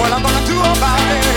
What I'm gonna do about it?